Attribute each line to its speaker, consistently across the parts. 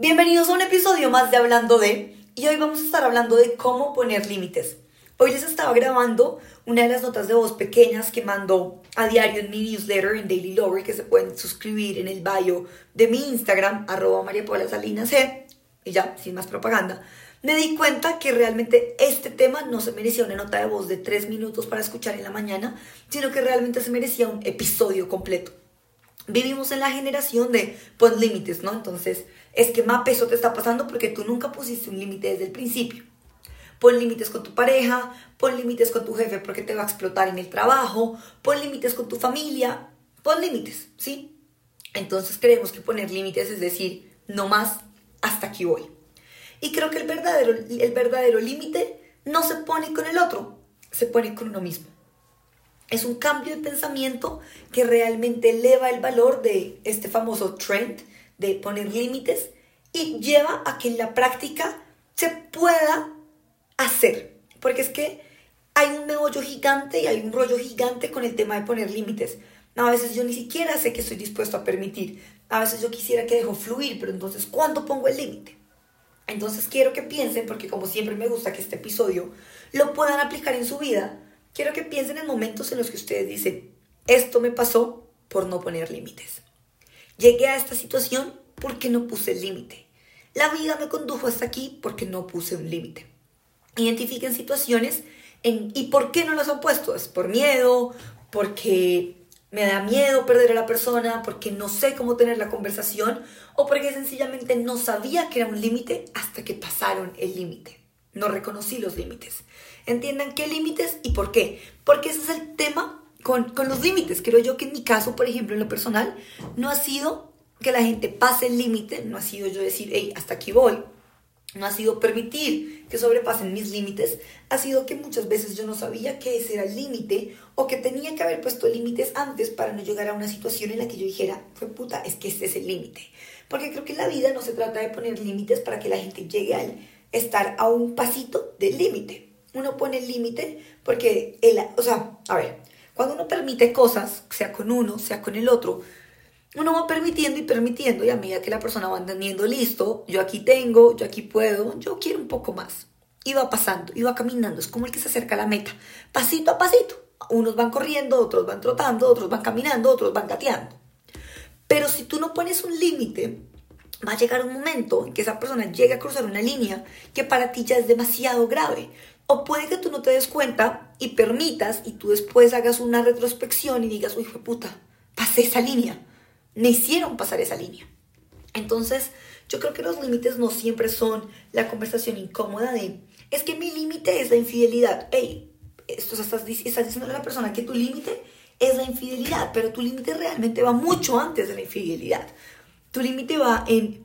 Speaker 1: Bienvenidos a un episodio más de Hablando de, y hoy vamos a estar hablando de cómo poner límites. Hoy les estaba grabando una de las notas de voz pequeñas que mando a diario en mi newsletter en Daily Lover, que se pueden suscribir en el bio de mi Instagram, arroba María Paula Salinas G, y ya, sin más propaganda. Me di cuenta que realmente este tema no se merecía una nota de voz de tres minutos para escuchar en la mañana, sino que realmente se merecía un episodio completo. Vivimos en la generación de pon límites, ¿no? Entonces, es que más peso te está pasando porque tú nunca pusiste un límite desde el principio. Pon límites con tu pareja, pon límites con tu jefe porque te va a explotar en el trabajo, pon límites con tu familia, pon límites, ¿sí? Entonces creemos que poner límites es decir, no más, hasta aquí voy. Y creo que el verdadero, el verdadero límite no se pone con el otro, se pone con uno mismo. Es un cambio de pensamiento que realmente eleva el valor de este famoso trend de poner límites y lleva a que en la práctica se pueda hacer. Porque es que hay un meollo gigante y hay un rollo gigante con el tema de poner límites. A veces yo ni siquiera sé que estoy dispuesto a permitir. A veces yo quisiera que dejo fluir, pero entonces, ¿cuándo pongo el límite? Entonces quiero que piensen, porque como siempre me gusta que este episodio lo puedan aplicar en su vida, quiero que piensen en momentos en los que ustedes dicen, esto me pasó por no poner límites. Llegué a esta situación porque no puse el límite. La vida me condujo hasta aquí porque no puse un límite. Identifiquen situaciones y por qué no las han puesto. Es por miedo, porque me da miedo perder a la persona, porque no sé cómo tener la conversación o porque sencillamente no sabía que era un límite hasta que pasaron el límite. No reconocí los límites. Entiendan qué límites y por qué. Porque ese es el tema con, con los límites. Creo yo que en mi caso, por ejemplo, en lo personal, no ha sido que la gente pase el límite, no ha sido yo decir, hey, hasta aquí voy, no ha sido permitir que sobrepasen mis límites, ha sido que muchas veces yo no sabía que ese era el límite o que tenía que haber puesto límites antes para no llegar a una situación en la que yo dijera, fue puta, es que este es el límite. Porque creo que en la vida no se trata de poner límites para que la gente llegue al estar a un pasito del límite. Uno pone el límite porque, el, o sea, a ver, cuando uno permite cosas, sea con uno, sea con el otro, uno va permitiendo y permitiendo y a medida que la persona va entendiendo, listo, yo aquí tengo, yo aquí puedo, yo quiero un poco más. Y va pasando, y va caminando, es como el que se acerca a la meta, pasito a pasito. Unos van corriendo, otros van trotando, otros van caminando, otros van gateando. Pero si tú no pones un límite, va a llegar un momento en que esa persona llegue a cruzar una línea que para ti ya es demasiado grave. O puede que tú no te des cuenta y permitas y tú después hagas una retrospección y digas, uy, puta, pasé esa línea me hicieron pasar esa línea. Entonces, yo creo que los límites no siempre son la conversación incómoda de, es que mi límite es la infidelidad. Hey, esto estás, estás diciendo a la persona que tu límite es la infidelidad, pero tu límite realmente va mucho antes de la infidelidad. Tu límite va en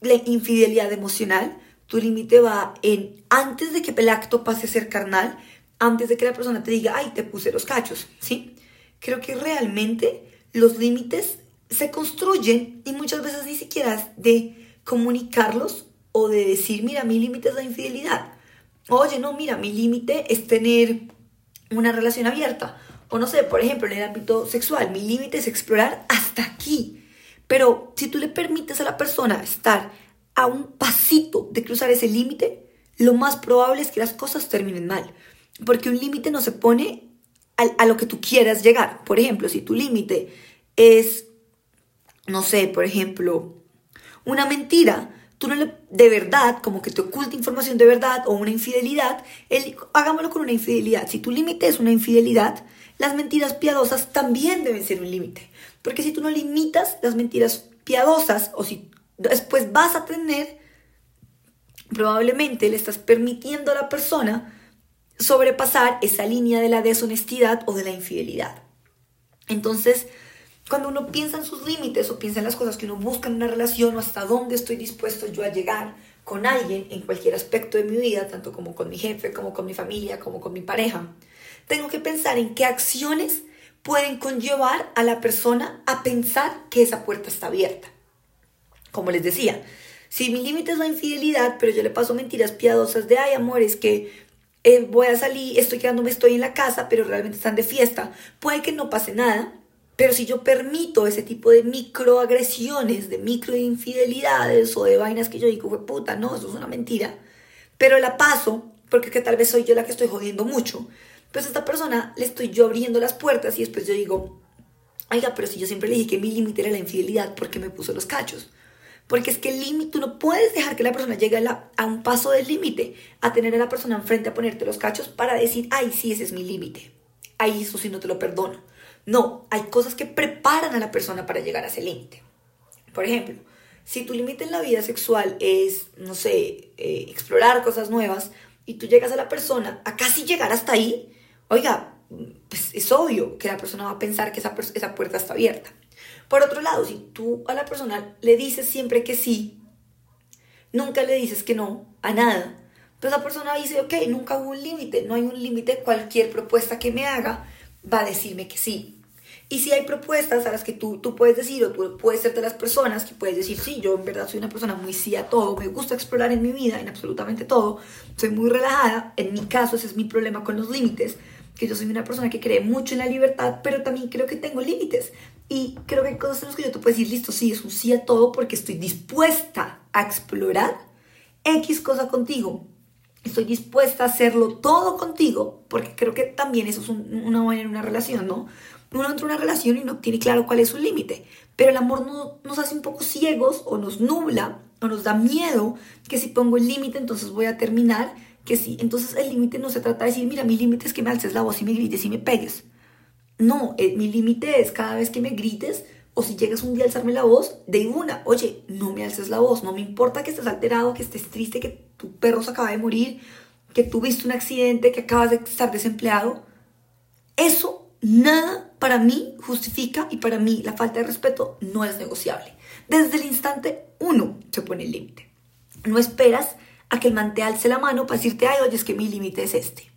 Speaker 1: la infidelidad emocional, tu límite va en antes de que el acto pase a ser carnal, antes de que la persona te diga, ay, te puse los cachos, ¿sí? Creo que realmente los límites se construyen y muchas veces ni siquiera de comunicarlos o de decir, mira, mi límite es la infidelidad. Oye, no, mira, mi límite es tener una relación abierta. O no sé, por ejemplo, en el ámbito sexual, mi límite es explorar hasta aquí. Pero si tú le permites a la persona estar a un pasito de cruzar ese límite, lo más probable es que las cosas terminen mal. Porque un límite no se pone a, a, lo que tú quieras llegar. Por ejemplo, si tu límite es no sé, por ejemplo, una mentira, tú no le, de verdad, como que te oculta información de verdad o una infidelidad, el, hagámoslo con una infidelidad. Si tu límite es una infidelidad, las mentiras piadosas también deben ser un límite. Porque si tú no limitas las mentiras piadosas o si después vas a tener, probablemente le estás permitiendo a la persona sobrepasar esa línea de la deshonestidad o de la infidelidad. Entonces, cuando uno piensa en sus límites o piensa en las cosas que uno busca en una relación o hasta dónde estoy dispuesto yo a llegar con alguien en cualquier aspecto de mi vida, tanto como con mi jefe, como con mi familia, como con mi pareja, tengo que pensar en qué acciones pueden conllevar a la persona a pensar que esa puerta está abierta. Como les decía, si mi límite es la infidelidad, pero yo le paso mentiras piadosas de, ay amor, es que eh, voy a salir, estoy quedándome, estoy en la casa, pero realmente están de fiesta, puede que no pase nada, Pero si yo permito ese tipo de microagresiones, de microinfidelidades o de vainas que yo digo, fue puta, no, eso es una mentira, pero la paso porque que tal vez soy yo la que estoy jodiendo mucho, pues a esta persona le estoy yo abriendo las puertas y después yo digo, oiga, pero si yo siempre le dije que mi límite era la infidelidad, ¿por qué me puso los cachos? Porque es que el límite, tú no puedes dejar que la persona llegue a, a un paso del límite, a tener a la persona enfrente a ponerte los cachos para decir, ay, sí, ese es mi límite. Ahí eso sí no te lo perdono. No, hay cosas que preparan a la persona para llegar a ese límite. Por ejemplo, si tu límite en la vida sexual es, no sé, eh, explorar cosas nuevas y tú llegas a la persona a casi llegar hasta ahí, oiga, pues es obvio que la persona va a pensar que esa, esa puerta está abierta. Por otro lado, si tú a la persona le dices siempre que sí, nunca le dices que no a nada, pues la persona dice, ok, nunca hubo un límite, no hay un límite, cualquier propuesta que me haga va a decirme que sí. Y si hay propuestas a las que tú, tú puedes decir, o tú puedes ser de las personas que puedes decir, sí, yo en verdad soy una persona muy sí a todo, me gusta explorar en mi vida, en absolutamente todo, soy muy relajada, en mi caso ese es mi problema con los límites, que yo soy una persona que cree mucho en la libertad, pero también creo que tengo límites. Y creo que hay cosas en las que yo te puedo decir, listo, sí, es un sí a todo porque estoy dispuesta a explorar X cosa contigo. Estoy dispuesta a hacerlo todo contigo, porque creo que también eso es una buena en una relación, ¿no? Uno entra en una relación y no tiene claro cuál es su límite, pero el amor nos hace un poco ciegos o nos nubla o nos da miedo que si pongo el límite entonces voy a terminar que sí. Entonces el límite no se trata de decir, mira, mi límite es que me alces la voz y me grites y me pegues. No, eh, mi límite es cada vez que me grites o si llegas un día a alzarme la voz, de una, oye, no me alces la voz, no me importa que estés alterado, que estés triste, que tu perro se acaba de morir, que tuviste un accidente, que acabas de estar desempleado. Eso nada para mí justifica y para mí la falta de respeto no es negociable. Desde el instante uno se pone el límite. No esperas a que el man te alce la mano para decirte, ay, oye, es que mi límite es este.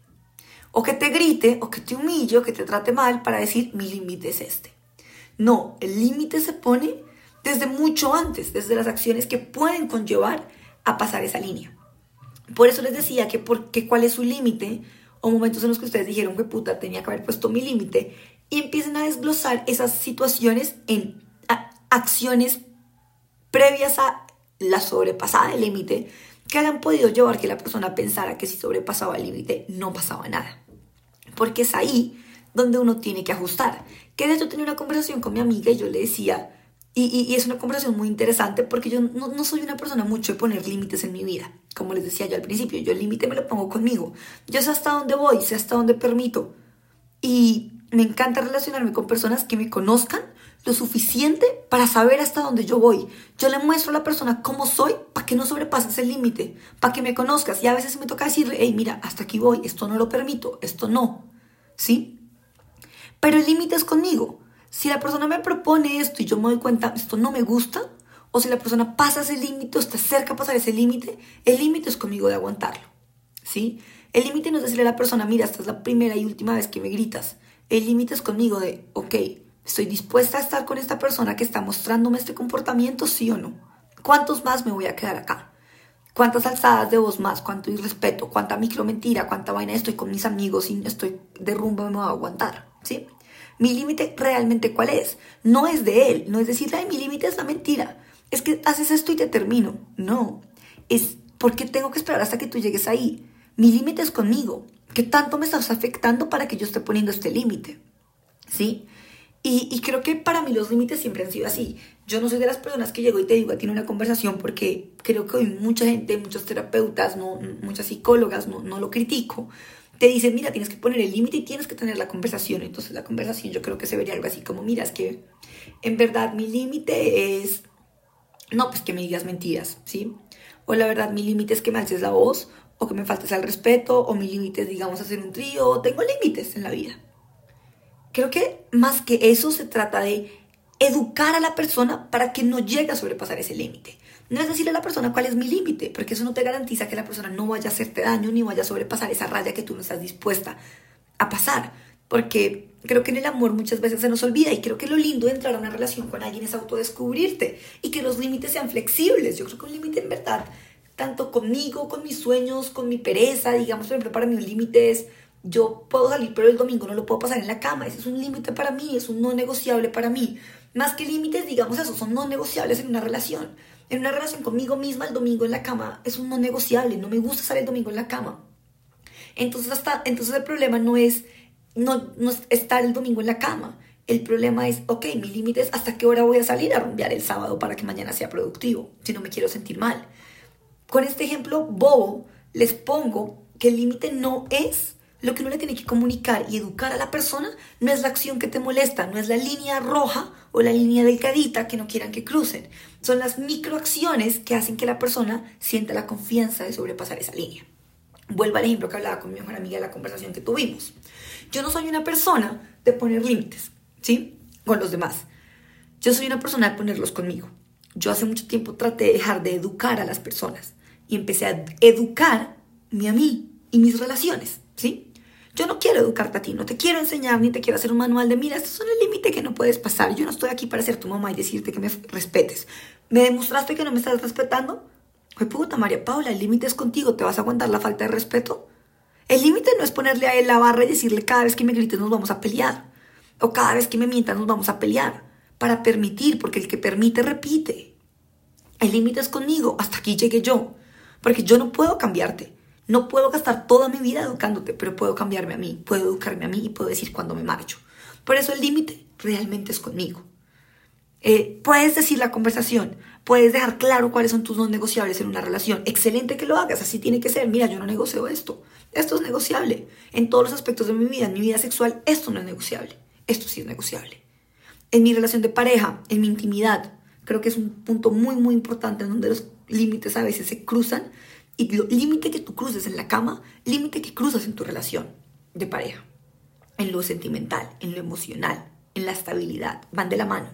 Speaker 1: O que te grite, o que te humille, o que te trate mal para decir, mi límite es este. No, el límite se pone desde mucho antes, desde las acciones que pueden conllevar a pasar esa línea. Por eso les decía que, porque cuál es su límite, o momentos en los que ustedes dijeron que puta, tenía que haber puesto mi límite, y empiecen a desglosar esas situaciones en acciones previas a la sobrepasada del límite que hayan podido llevar que la persona pensara que si sobrepasaba el límite no pasaba nada. Porque es ahí donde uno tiene que ajustar. Que de hecho tenía una conversación con mi amiga y yo le decía, y, es una conversación muy interesante porque yo no, no, soy una persona mucho de poner límites en mi vida. Como les decía yo al principio, yo el límite me lo pongo conmigo. Yo sé hasta dónde voy, sé hasta dónde permito. Y me encanta relacionarme con personas que me conozcan lo suficiente para saber hasta dónde yo voy. Yo le muestro a la persona cómo soy para que no sobrepases el límite, para que me conozcas. Y a veces me toca decirle, hey, mira, hasta aquí voy, esto no lo permito, esto no. ¿Sí? Pero el límite es conmigo. Si la persona me propone esto y yo me doy cuenta, esto no me gusta, o si la persona pasa ese límite o está cerca de pasar ese límite, el límite es conmigo de aguantarlo. ¿Sí? El límite no es decirle a la persona, mira, esta es la primera y última vez que me gritas. El límite es conmigo de, ok, ¿Estoy dispuesta a estar con esta persona que está mostrándome este comportamiento, sí o no? ¿Cuántos más me voy a quedar acá? ¿Cuántas alzadas de voz más? ¿Cuánto irrespeto? ¿Cuánta micro mentira? ¿Cuánta vaina estoy con mis amigos y estoy de rumbo me voy a aguantar? ¿Sí? Mi límite realmente cuál es? No es de él, no es decir, mi límite es la mentira. Es que haces esto y te termino. No, es porque tengo que esperar hasta que tú llegues ahí. Mi límite es conmigo. ¿Qué tanto me estás afectando para que yo esté poniendo este límite? ¿Sí? Y, creo que para mí los límites siempre han sido así. Yo no soy de las personas que llego y te digo a ti una conversación porque creo que hoy mucha gente, muchos terapeutas, no, muchas psicólogas, no, no lo critico, te dicen, mira, tienes que poner el límite y tienes que tener la conversación. Entonces la conversación yo creo que se vería algo así como, mira, es que en verdad mi límite es, no, pues que me digas mentiras, ¿sí? O la verdad mi límite es que me alces la voz, o que me faltes al respeto, o mi límite es, digamos, hacer un trío, tengo límites en la vida. Creo que más que eso se trata de educar a la persona para que no llegue a sobrepasar ese límite. No es decirle a la persona cuál es mi límite, porque eso no te garantiza que la persona no vaya a hacerte daño ni vaya a sobrepasar esa raya que tú no estás dispuesta a pasar. Porque creo que en el amor muchas veces se nos olvida y creo que lo lindo de entrar a una relación con alguien es autodescubrirte y que los límites sean flexibles. Yo creo que un límite en verdad, tanto conmigo, con mis sueños, con mi pereza, digamos, por ejemplo, para mí un límite es yo puedo salir, pero el domingo no lo puedo pasar en la cama. Ese es un límite para mí, es un no negociable para mí. Más que límites, digamos eso, son no negociables en una relación. En una relación conmigo misma, el domingo en la cama es un no negociable. No me gusta estar el domingo en la cama. Entonces, hasta, entonces el problema no es, no, no es estar el domingo en la cama. El problema es, ok, mi límite es hasta qué hora voy a salir a rumbear el sábado para que mañana sea productivo, si no me quiero sentir mal. Con este ejemplo bobo, les pongo que el límite no es lo que uno le tiene que comunicar y educar a la persona no es la acción que te molesta, no es la línea roja o la línea delgadita que no quieran que crucen. Son las microacciones que hacen que la persona sienta la confianza de sobrepasar esa línea. Vuelvo al ejemplo que hablaba con mi mejor amiga en la conversación que tuvimos. Yo no soy una persona de poner límites, ¿sí? Con los demás. Yo soy una persona de ponerlos conmigo. Yo hace mucho tiempo traté de dejar de educar a las personas y empecé a educarme a mí y mis relaciones, ¿sí? Yo no quiero educarte a ti, no te quiero enseñar ni te quiero hacer un manual de, mira, esto es un límite que no puedes pasar. Yo no estoy aquí para ser tu mamá y decirte que me respetes. ¿Me demostraste que no me estás respetando? Ay, puta, María Paula, el límite es contigo, ¿te vas a aguantar la falta de respeto? El límite no es ponerle a él la barra y decirle cada vez que me grites nos vamos a pelear. O cada vez que me mientas nos vamos a pelear. Para permitir, porque el que permite repite. El límite es conmigo, hasta aquí llegué yo. Porque yo no puedo cambiarte. No puedo gastar toda mi vida educándote, pero puedo cambiarme a mí, puedo educarme a mí y puedo decir cuando me marcho. Por eso el límite realmente es conmigo. Eh, puedes decir la conversación, puedes dejar claro cuáles son tus no negociables en una relación. Excelente que lo hagas, así tiene que ser. Mira, yo no negocio esto. Esto es negociable. En todos los aspectos de mi vida, en mi vida sexual, esto no es negociable. Esto sí es negociable. En mi relación de pareja, en mi intimidad, creo que es un punto muy, muy importante en donde los límites a veces se cruzan y límite que tú cruces en la cama, límite que cruzas en tu relación de pareja, en lo sentimental, en lo emocional, en la estabilidad, van de la mano.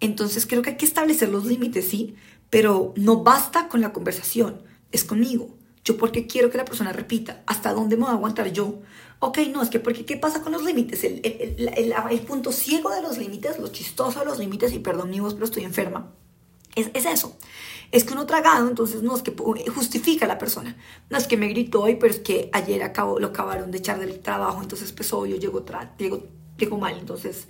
Speaker 1: Entonces creo que hay que establecer los límites, sí, pero no basta con la conversación, es conmigo. Yo porque quiero que la persona repita, ¿hasta dónde me voy a aguantar yo? Ok, no, es que porque ¿qué pasa con los límites? El, el, el, punto ciego de los límites, lo chistoso de los límites, y perdón mi voz, pero estoy enferma, es, es eso es que uno tragado, entonces no es que justifica a la persona. No es que me gritó hoy, pero es que ayer acabó, lo acabaron de echar del trabajo, entonces empezó, yo llego, llego, llego mal. Entonces,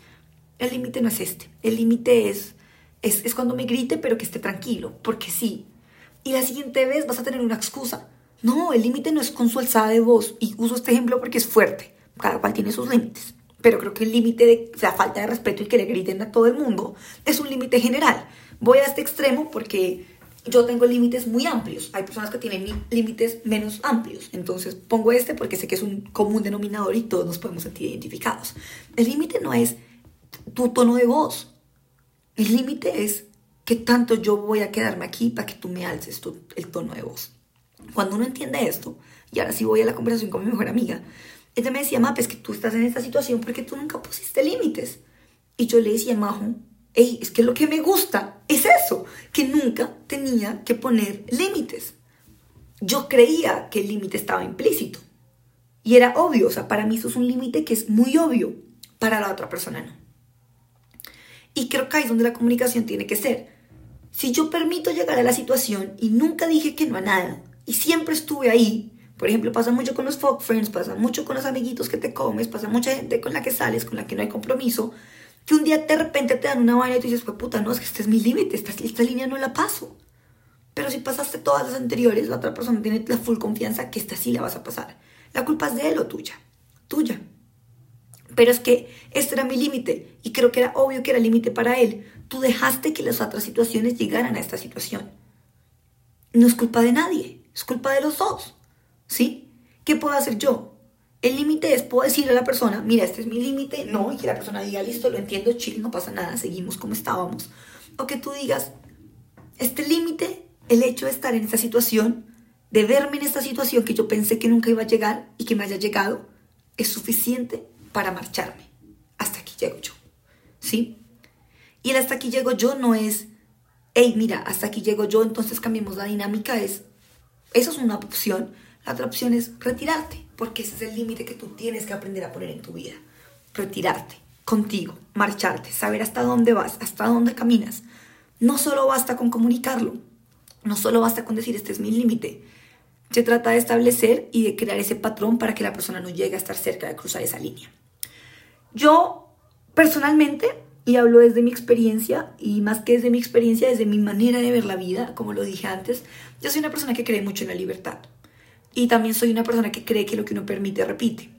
Speaker 1: el límite no es este. El límite es, es, es cuando me grite, pero que esté tranquilo, porque sí. Y la siguiente vez vas a tener una excusa. No, el límite no es con su alzada de voz. Y uso este ejemplo porque es fuerte. Cada cual tiene sus límites. Pero creo que el límite de la falta de respeto y que le griten a todo el mundo es un límite general. Voy a este extremo porque yo tengo límites muy amplios. Hay personas que tienen límites menos amplios. Entonces pongo este porque sé que es un común denominador y todos nos podemos sentir identificados. El límite no es tu tono de voz. El límite es que tanto yo voy a quedarme aquí para que tú me alces el tono de voz. Cuando uno entiende esto, y ahora sí voy a la conversación con mi mejor amiga, ella me decía, Map, es que tú estás en esta situación porque tú nunca pusiste límites. Y yo le decía, Majo, es que lo que me gusta es eso, que nunca tenía que poner límites. Yo creía que el límite estaba implícito. Y era obvio, o sea, para mí eso es un límite que es muy obvio, para la otra persona no. Y creo que ahí es donde la comunicación tiene que ser. Si yo permito llegar a la situación y nunca dije que no a nada, y siempre estuve ahí, por ejemplo, pasa mucho con los folk friends, pasa mucho con los amiguitos que te comes, pasa mucha gente con la que sales, con la que no hay compromiso, que un día de repente te dan una vaina y tú dices, pues puta, no, es que este es mi límite, esta, esta línea no la paso. Pero si pasaste todas las anteriores, la otra persona tiene la full confianza que esta sí la vas a pasar. La culpa es de él o tuya. Tuya. Pero es que este era mi límite y creo que era obvio que era límite para él. Tú dejaste que las otras situaciones llegaran a esta situación. No es culpa de nadie, es culpa de los dos. ¿Sí? ¿Qué puedo hacer yo? El límite es, puedo decirle a la persona, mira, este es mi límite, no, y que la persona diga, listo, lo entiendo, chill, no pasa nada, seguimos como estábamos. O que tú digas, este límite, el hecho de estar en esta situación, de verme en esta situación que yo pensé que nunca iba a llegar y que me haya llegado, es suficiente para marcharme. Hasta aquí llego yo. ¿Sí? Y el hasta aquí llego yo no es, hey, mira, hasta aquí llego yo, entonces cambiemos la dinámica, es, eso es una opción. La otra opción es retirarte porque ese es el límite que tú tienes que aprender a poner en tu vida. Retirarte contigo, marcharte, saber hasta dónde vas, hasta dónde caminas. No solo basta con comunicarlo, no solo basta con decir este es mi límite. Se trata de establecer y de crear ese patrón para que la persona no llegue a estar cerca de cruzar esa línea. Yo personalmente, y hablo desde mi experiencia, y más que desde mi experiencia, desde mi manera de ver la vida, como lo dije antes, yo soy una persona que cree mucho en la libertad. Y también soy una persona que cree que lo que uno permite repite.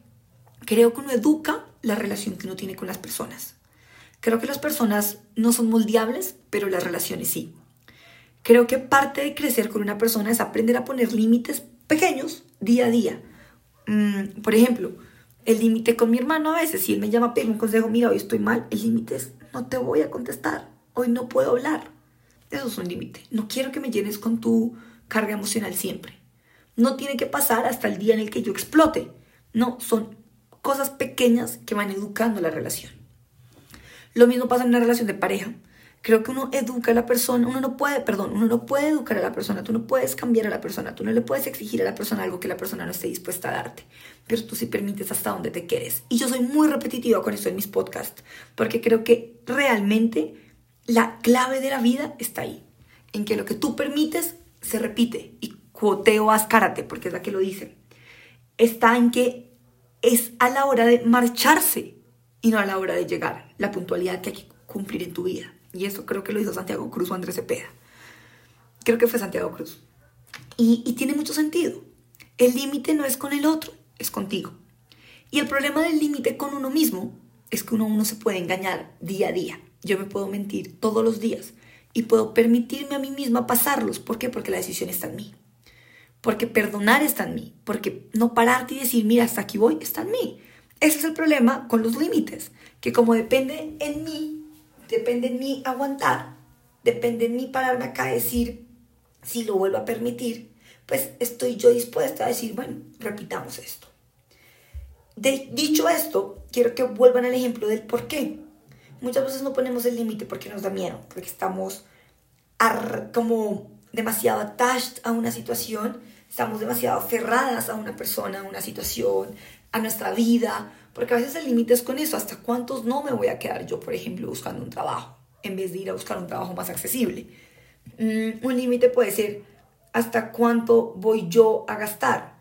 Speaker 1: Creo que uno educa la relación que uno tiene con las personas. Creo que las personas no son moldeables, pero las relaciones sí. Creo que parte de crecer con una persona es aprender a poner límites pequeños día a día. Mm, por ejemplo, el límite con mi hermano a veces, si él me llama a un consejo, mira, hoy estoy mal, el límite es, no te voy a contestar, hoy no puedo hablar. Eso es un límite. No quiero que me llenes con tu carga emocional siempre. No tiene que pasar hasta el día en el que yo explote. No, son cosas pequeñas que van educando la relación. Lo mismo pasa en una relación de pareja. Creo que uno educa a la persona, uno no puede, perdón, uno no puede educar a la persona, tú no puedes cambiar a la persona, tú no le puedes exigir a la persona algo que la persona no esté dispuesta a darte, pero tú sí permites hasta donde te quedes. Y yo soy muy repetitiva con esto en mis podcasts, porque creo que realmente la clave de la vida está ahí, en que lo que tú permites se repite, y cuoteo ascárate, porque es la que lo dice, está en que es a la hora de marcharse y no a la hora de llegar, la puntualidad que hay que cumplir en tu vida. Y eso creo que lo hizo Santiago Cruz o Andrés Cepeda. Creo que fue Santiago Cruz. Y, tiene mucho sentido. El límite no es con el otro, es contigo. Y el problema del límite con uno mismo es que uno, uno se puede engañar día a día. Yo me puedo mentir todos los días y puedo permitirme a mí misma pasarlos. ¿Por qué? Porque la decisión está en mí. Porque perdonar está en mí. Porque no pararte y decir, mira, hasta aquí voy, está en mí. Ese es el problema con los límites. Que como depende en mí, depende en mí aguantar, depende en mí pararme acá a decir, si lo vuelvo a permitir, pues estoy yo dispuesta a decir, bueno, repitamos esto. dicho esto, quiero que vuelvan al ejemplo del por qué. Muchas veces no ponemos el límite porque nos da miedo, porque estamos como demasiado attached a una situación, estamos demasiado aferradas a una persona, a una situación, a nuestra vida, porque a veces el límite es con eso, hasta cuántos no me voy a quedar yo, por ejemplo, buscando un trabajo, en vez de ir a buscar un trabajo más accesible. Mm, un límite puede ser hasta cuánto voy yo a gastar,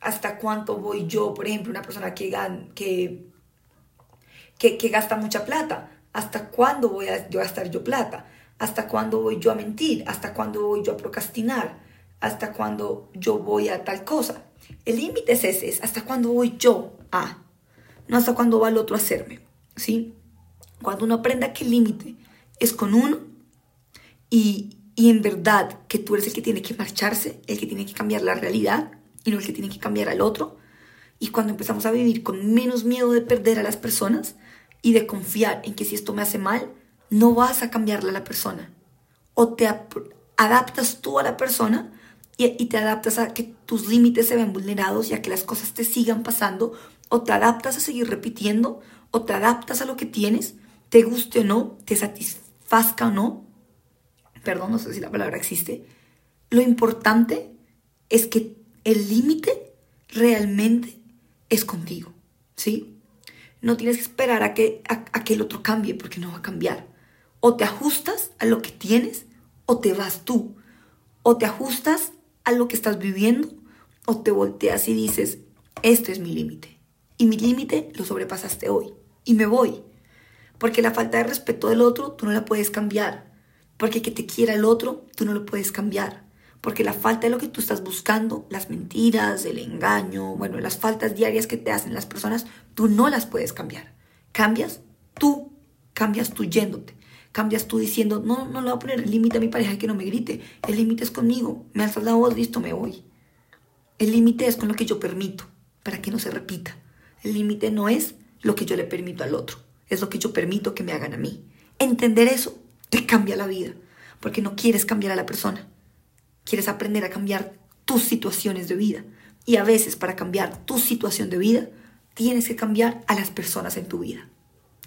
Speaker 1: hasta cuánto voy yo, por ejemplo, una persona que, que, que, que gasta mucha plata, hasta cuándo voy a gastar yo plata, hasta cuándo voy yo a mentir, hasta cuándo voy yo a procrastinar, hasta cuándo yo voy a tal cosa. El límite es ese, es hasta cuándo voy yo a no hasta cuándo va el otro a hacerme, ¿sí? Cuando uno aprenda que el límite es con uno y, y en verdad que tú eres el que tiene que marcharse, el que tiene que cambiar la realidad y no el que tiene que cambiar al otro, y cuando empezamos a vivir con menos miedo de perder a las personas y de confiar en que si esto me hace mal, no vas a cambiarle a la persona. O te adaptas tú a la persona y, te adaptas a que tus límites se ven vulnerados y a que las cosas te sigan pasando o te adaptas a seguir repitiendo, o te adaptas a lo que tienes, te guste o no, te satisfazca o no. Perdón, no sé si la palabra existe. Lo importante es que el límite realmente es contigo, ¿sí? No tienes que esperar a que, a que el otro cambie, porque no va a cambiar. O te ajustas a lo que tienes, o te vas tú. O te ajustas a lo que estás viviendo, o te volteas y dices, este es mi límite y mi límite lo sobrepasaste hoy y me voy. Porque la falta de respeto del otro tú no la puedes cambiar. Porque que te quiera el otro tú no lo puedes cambiar. Porque la falta de lo que tú estás buscando, las mentiras, el engaño, bueno, las faltas diarias que te hacen las personas, tú no las puedes cambiar. Cambias tú, cambias tú yéndote. Cambias tú diciendo, no, no le voy a poner el límite a mi pareja que no me grite. El límite es conmigo. Me alzas la voz, listo, me voy. El límite es con lo que yo permito, para que no se repita. El límite no es lo que yo le permito al otro, es lo que yo permito que me hagan a mí. Entender eso te cambia la vida, porque no quieres cambiar a la persona, quieres aprender a cambiar tus situaciones de vida. Y a veces para cambiar tu situación de vida, tienes que cambiar a las personas en tu vida.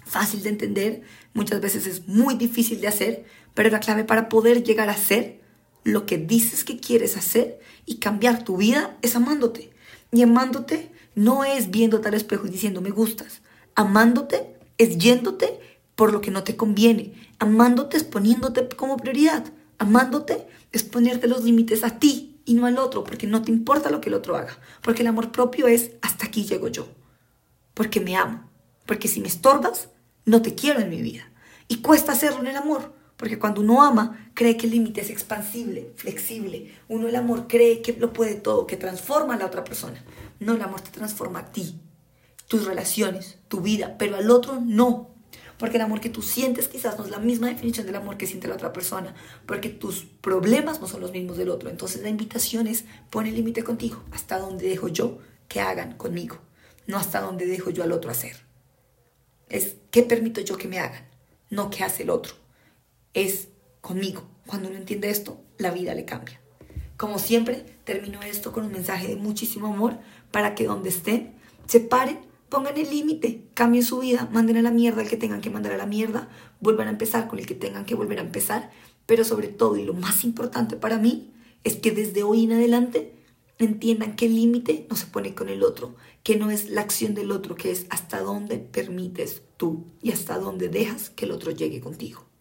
Speaker 1: Fácil de entender, muchas veces es muy difícil de hacer, pero la clave para poder llegar a ser lo que dices que quieres hacer y cambiar tu vida es amándote. Y amándote no es viéndote al espejo y diciendo me gustas. Amándote es yéndote por lo que no te conviene. Amándote es poniéndote como prioridad. Amándote es ponerte los límites a ti y no al otro, porque no te importa lo que el otro haga. Porque el amor propio es hasta aquí llego yo. Porque me amo. Porque si me estorbas, no te quiero en mi vida. Y cuesta hacerlo en el amor. Porque cuando uno ama, cree que el límite es expansible, flexible. Uno el amor cree que lo puede todo, que transforma a la otra persona. No, el amor te transforma a ti, tus relaciones, tu vida, pero al otro no. Porque el amor que tú sientes quizás no es la misma definición del amor que siente la otra persona, porque tus problemas no son los mismos del otro. Entonces la invitación es pon el límite contigo, hasta donde dejo yo que hagan conmigo, no hasta donde dejo yo al otro hacer. Es qué permito yo que me hagan, no qué hace el otro. Es conmigo. Cuando uno entiende esto, la vida le cambia. Como siempre, termino esto con un mensaje de muchísimo amor para que donde estén, se paren Pongan el límite, cambien su vida, manden a la mierda al que tengan que mandar a la mierda, vuelvan a empezar con el que tengan que volver a empezar, pero sobre todo y lo más importante para mí es que desde hoy en adelante entiendan que el límite no se pone con el otro, que no es la acción del otro, que es hasta dónde permites tú y hasta dónde dejas que el otro llegue contigo.